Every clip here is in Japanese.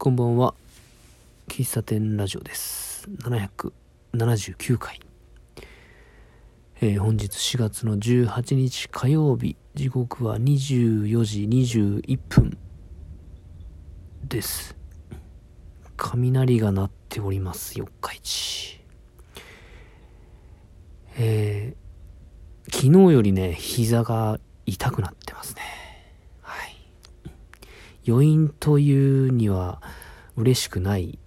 こんばんは。喫茶店ラジオです。779回。えー本日4月の18日火曜日、時刻は24時21分です。雷が鳴っております、四日市。えー昨日よりね、膝が痛くなって。余韻というには嬉しくない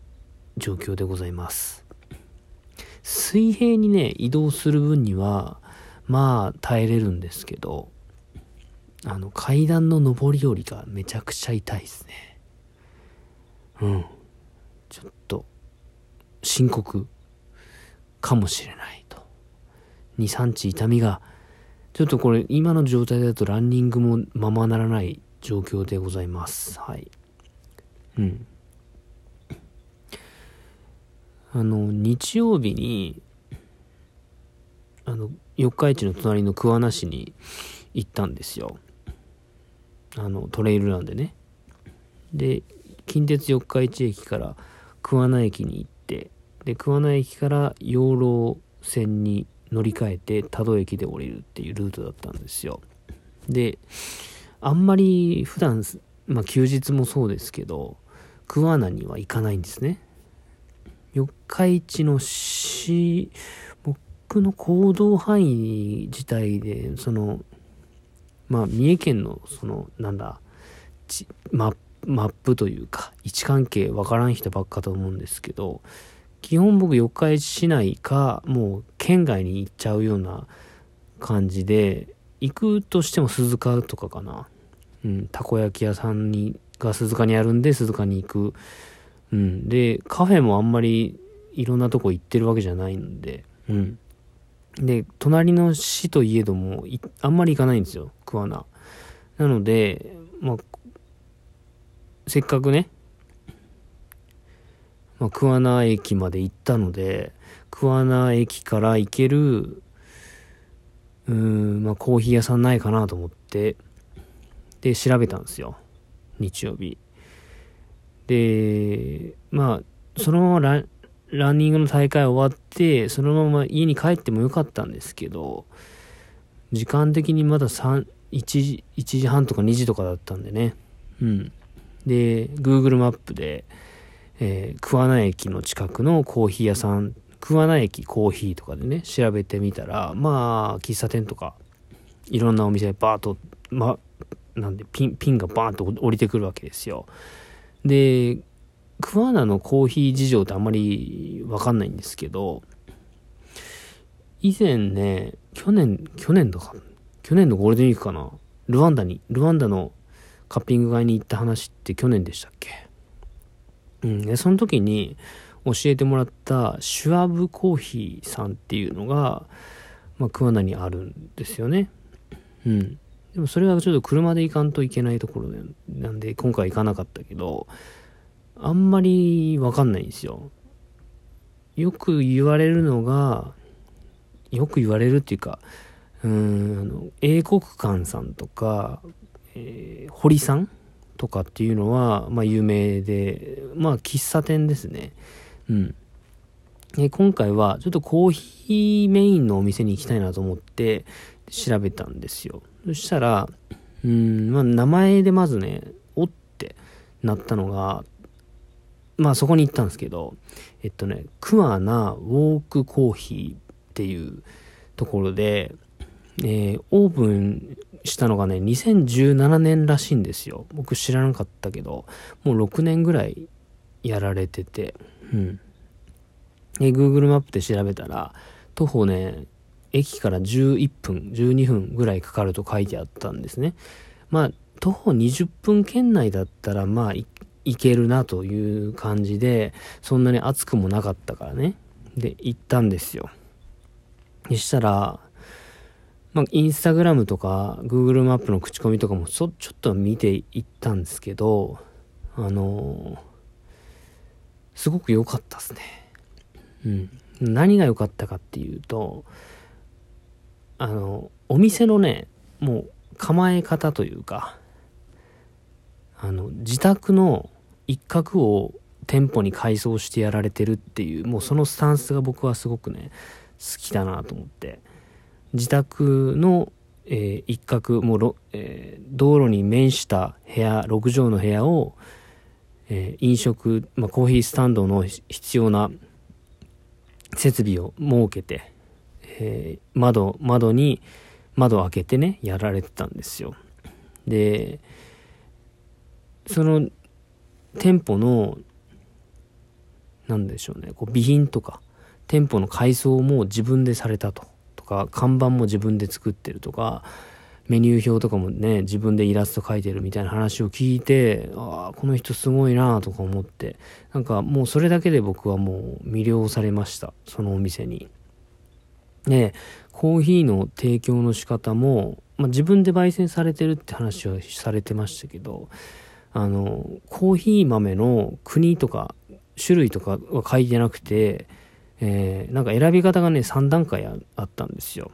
状況でございます。水平にね、移動する分には、まあ耐えれるんですけど、あの階段の上り下りがめちゃくちゃ痛いですね。うん。ちょっと、深刻かもしれないと。2、3日痛みが、ちょっとこれ今の状態だとランニングもままならない状況でございます。はい。うん。あの、日曜日に、あの、四日市の隣の桑名市に行ったんですよ。あの、トレイルランでね。で、近鉄四日市駅から桑名駅に行って、で、桑名駅から養老線に乗り換えて多度駅で降りるっていうルートだったんですよ。で、あんまり普段、まあ休日もそうですけど、桑名には行かないんですね。四日市の市、僕の行動範囲自体で、その、まあ三重県のその、なんだ、ママップというか、位置関係わからん人ばっかと思うんですけど、基本僕四日市市内か、もう県外に行っちゃうような感じで、行くとしても鈴鹿とかかな。うん、たこ焼き屋さんに、が鈴鹿にあるんで鈴鹿に行く。うん、で、カフェもあんまりいろんなとこ行ってるわけじゃないんで、うん。で、隣の市といえども、あんまり行かないんですよ、桑名。なので、まあ、せっかくね、まあ、桑名駅まで行ったので、桑名駅から行ける、うーん、まあ、コーヒー屋さんないかなと思って、で、調べたんですよ。日曜日。で、まあ、そのままランランニングの大会終わって、そのまま家に帰ってもよかったんですけど、時間的にまだ3、1時、1時半とか2時とかだったんでね。うん。で、Google マップで、えー桑名駅の近くのコーヒー屋さん、桑名駅コーヒーとかでね、調べてみたら、まあ、喫茶店とか、いろんなお店でバーっと、ま、なんで、ピン、ピンがバーンと降りてくるわけですよ。で、桑名のコーヒー事情ってあんまりわかんないんですけど、以前ね、去年、去年とか、去年のゴールデンウィークかな、ルワンダに、ルワンダのカッピング街に行った話って去年でしたっけ？うん、でその時に教えてもらったシュワブコーヒーさんっていうのが、まあ、桑名にあるんですよね。うん。でもそれはちょっと車で行かんといけないところなんで今回行かなかったけど、あんまりわかんないんですよ。よく言われるのが、よく言われるっていうか、うーん、あの、英国館さんとか、えー堀さんとかっていうのは、まあ有名で、まあ喫茶店ですね。うん。で今回はちょっとコーヒーメインのお店に行きたいなと思って調べたんですよ。そしたら、うん、まあ名前でまずね、おってなったのが、まあそこに行ったんですけど、えっとね、桑名ウォークコーヒーっていうところで、えーオープンしたのがね、2017年らしいんですよ。僕知らなかったけど、もう6年ぐらいやられてて、うん。で、Google マップで調べたら、徒歩ね、駅から11分、12分ぐらいかかると書いてあったんですね。まあ、徒歩20分圏内だったら、まあ、行けるなという感じで、そんなに暑くもなかったからね。で、行ったんですよ。そしたら、まあ、インスタグラムとか、Google マップの口コミとかもそ、ちょっと見ていったんですけど、あのーすごく良かったですね。うん。何が良かったかっていうと、あの、お店のね、もう構え方というか、あの、自宅の一角を店舗に改装してやられてるっていうもうそのスタンスが僕はすごくね好きだなと思って自宅の、えー、一角もう、えー、道路に面した部屋6畳の部屋を、えー、飲食、まあ、コーヒースタンドの必要な設備を設けて、え窓窓に窓を開けてねやられてたんですよ。でその店舗のなんでしょうねこう備品とか店舗の改装も自分でされたと。とか看板も自分で作ってるとかメニュー表とかもね自分でイラスト描いてるみたいな話を聞いてああこの人すごいなとか思ってなんかもうそれだけで僕はもう魅了されましたそのお店に。でコーヒーの提供の仕方も、まあ、自分で焙煎されてるって話はされてましたけどあのコーヒー豆の国とか種類とかは書いてなくて、えー、なんか選び方がね、3段階あったんですよ。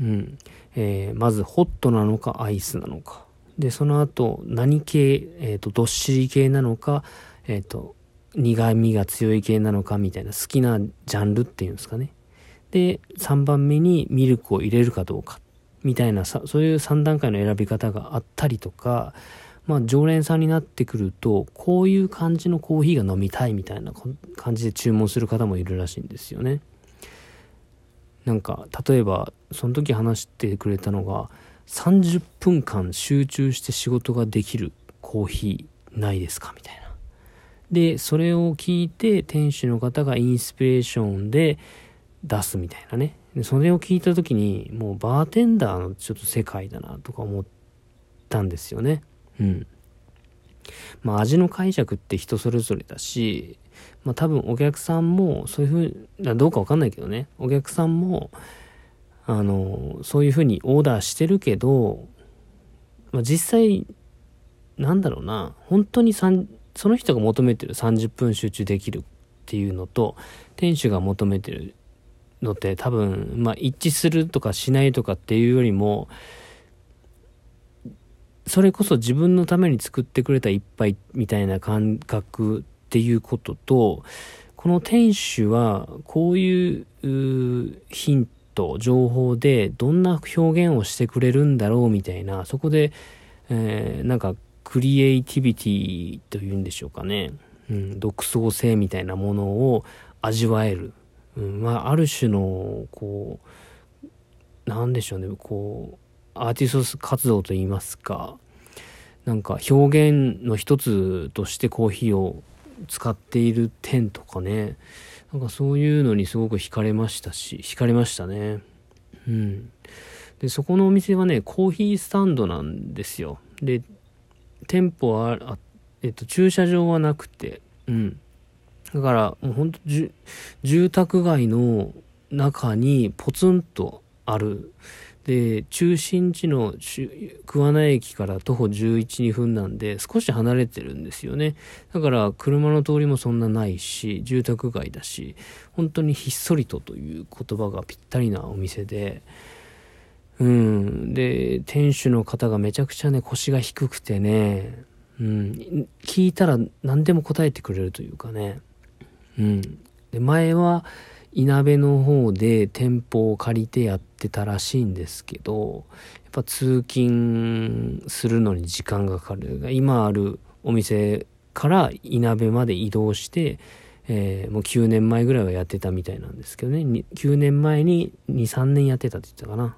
うん。えー、まず、ホットなのか、アイスなのか。で、その後、何系、えっ、ー、と、どっしり系なのか、えっ、と、苦味が強い系なのかみたいな好きなジャンルっていうんですかね。で、3番目にミルクを入れるかどうか。みたいなさ、そういう3段階の選び方があったりとか、まあ、常連さんになってくると、こういう感じのコーヒーが飲みたいみたいな感じで注文する方もいるらしいんですよね。なんか、例えば、その時話してくれたのが、30分間集中して仕事ができるコーヒーないですかみたいな。で、それを聞いて、店主の方がインスピレーションで出すみたいなね。でそれを聞いた時に、もうバーテンダーのちょっと世界だなとか思ったんですよね。うん。まあ味の解釈って人それぞれだし、まあ多分お客さんもそういうふう、どうかわかんないけどね、お客さんも、あの、そういうふうにオーダーしてるけど、まあ実際、なんだろうな、本当にその人が求めてる30分集中できるっていうのと、店主が求めてるのって多分、まあ一致するとかしないとかっていうよりも、それこそ自分のために作ってくれた一杯みたいな感覚っていうことと、この店主はこういうヒント、情報でどんな表現をしてくれるんだろうみたいな、そこで、えー、なんかクリエイティビティというんでしょうかね。うん、独創性みたいなものを味わえる。うん、まあ、ある種の、こう、なんでしょうね、こう、アーティスト活動といいますか、なんか表現の一つとしてコーヒーを使っている点とかね、なんかそういうのにすごく惹かれましたし、惹かれましたね。うん。で、そこのお店はね、コーヒースタンドなんですよ。で、店舗は、あえっと、駐車場はなくて、うん。だから、もうほんと、住宅街の中にポツンとある、で、中心地の桑名駅から徒歩11、2分なんで少し離れてるんですよね。だから車の通りもそんなないし、住宅街だし、本当にひっそりとという言葉がぴったりなお店で、うん。で、店主の方がめちゃくちゃね、腰が低くてね、うん。聞いたら何でも答えてくれるというかね。うん。で、前は、いなべの方で店舗を借りてやってたらしいんですけど、やっぱ通勤するのに時間がかかる。今あるお店からいなべまで移動して、えー、もう9年前ぐらいはやってたみたいなんですけどね、9年前に2、3年やってたって言ったかな。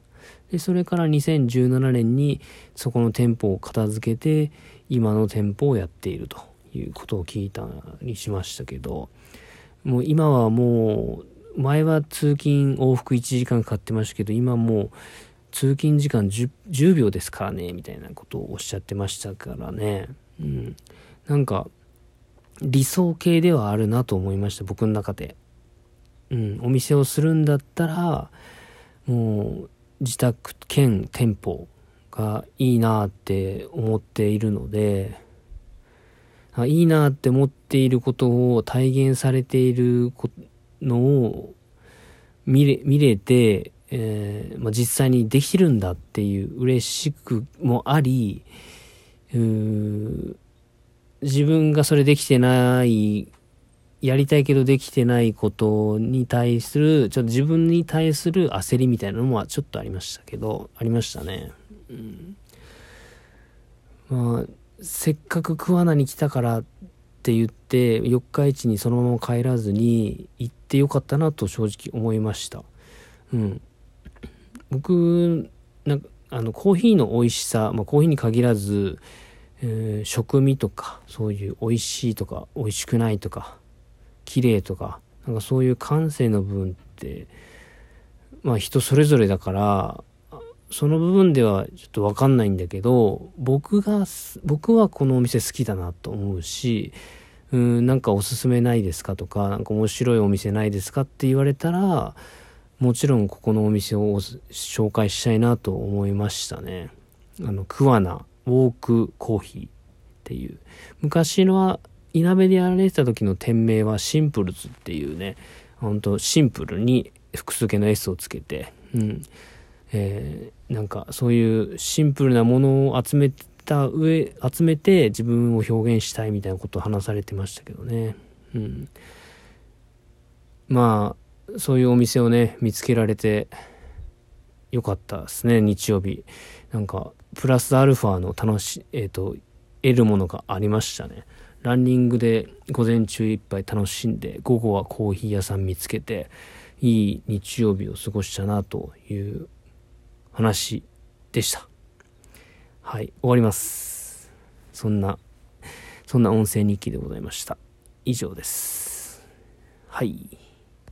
で、それから2017年にそこの店舗を片付けて、今の店舗をやっているということを聞いたりしましたけど、もう今はもう前は通勤往復1時間かかってましたけど、今もう通勤時間 10, 10秒ですからね、みたいなことをおっしゃってましたからね。うん。なんか、理想形ではあるなと思いました、僕の中で。うん、お店をするんだったら、もう、自宅兼店舗がいいなって思っているので、いいなって思っていることを体現されているのを見れ見れて、えーまあ、実際にできるんだっていう嬉しくもあり、う自分がそれできてない、やりたいけどできてないことに対する、ちょっと自分に対する焦りみたいなのもちょっとありましたけど、ありましたね。うん、まあ、せっかく桑名に来たからって言って、四日市にそのまま帰らずに行ってよかったなと正直思いました。うん。僕、なんか、あの、コーヒーの美味しさ、まあコーヒーに限らず、えー食味とかそういう美味しいとか美味しくないとか綺麗とかなんかそういう感性の部分ってまあ人それぞれだからその部分ではちょっと分かんないんだけど僕が僕はこのお店好きだなと思うしうんなんかおすすめないですかとかなんか面白いお店ないですかって言われたらもちろんここのお店を紹介したいなと思いましたね。あの桑名ウォークコーヒーっていう昔のはいなべでやられてた時の店名はシンプルズっていうねほんとシンプルに複数形の S をつけてうんえーなんかそういうシンプルなものを集めた上集めて自分を表現したいみたいなことを話されてましたけどね。うん。まあそういうお店をね見つけられてよかったですね日曜日。なんかプラスアルファの楽しえっ、と得るものがありましたね。ランニングで午前中いっぱい楽しんで午後はコーヒー屋さん見つけていい日曜日を過ごしたなという話でした。はい終わります。そんなそんな音声日記でございました。以上です。はい。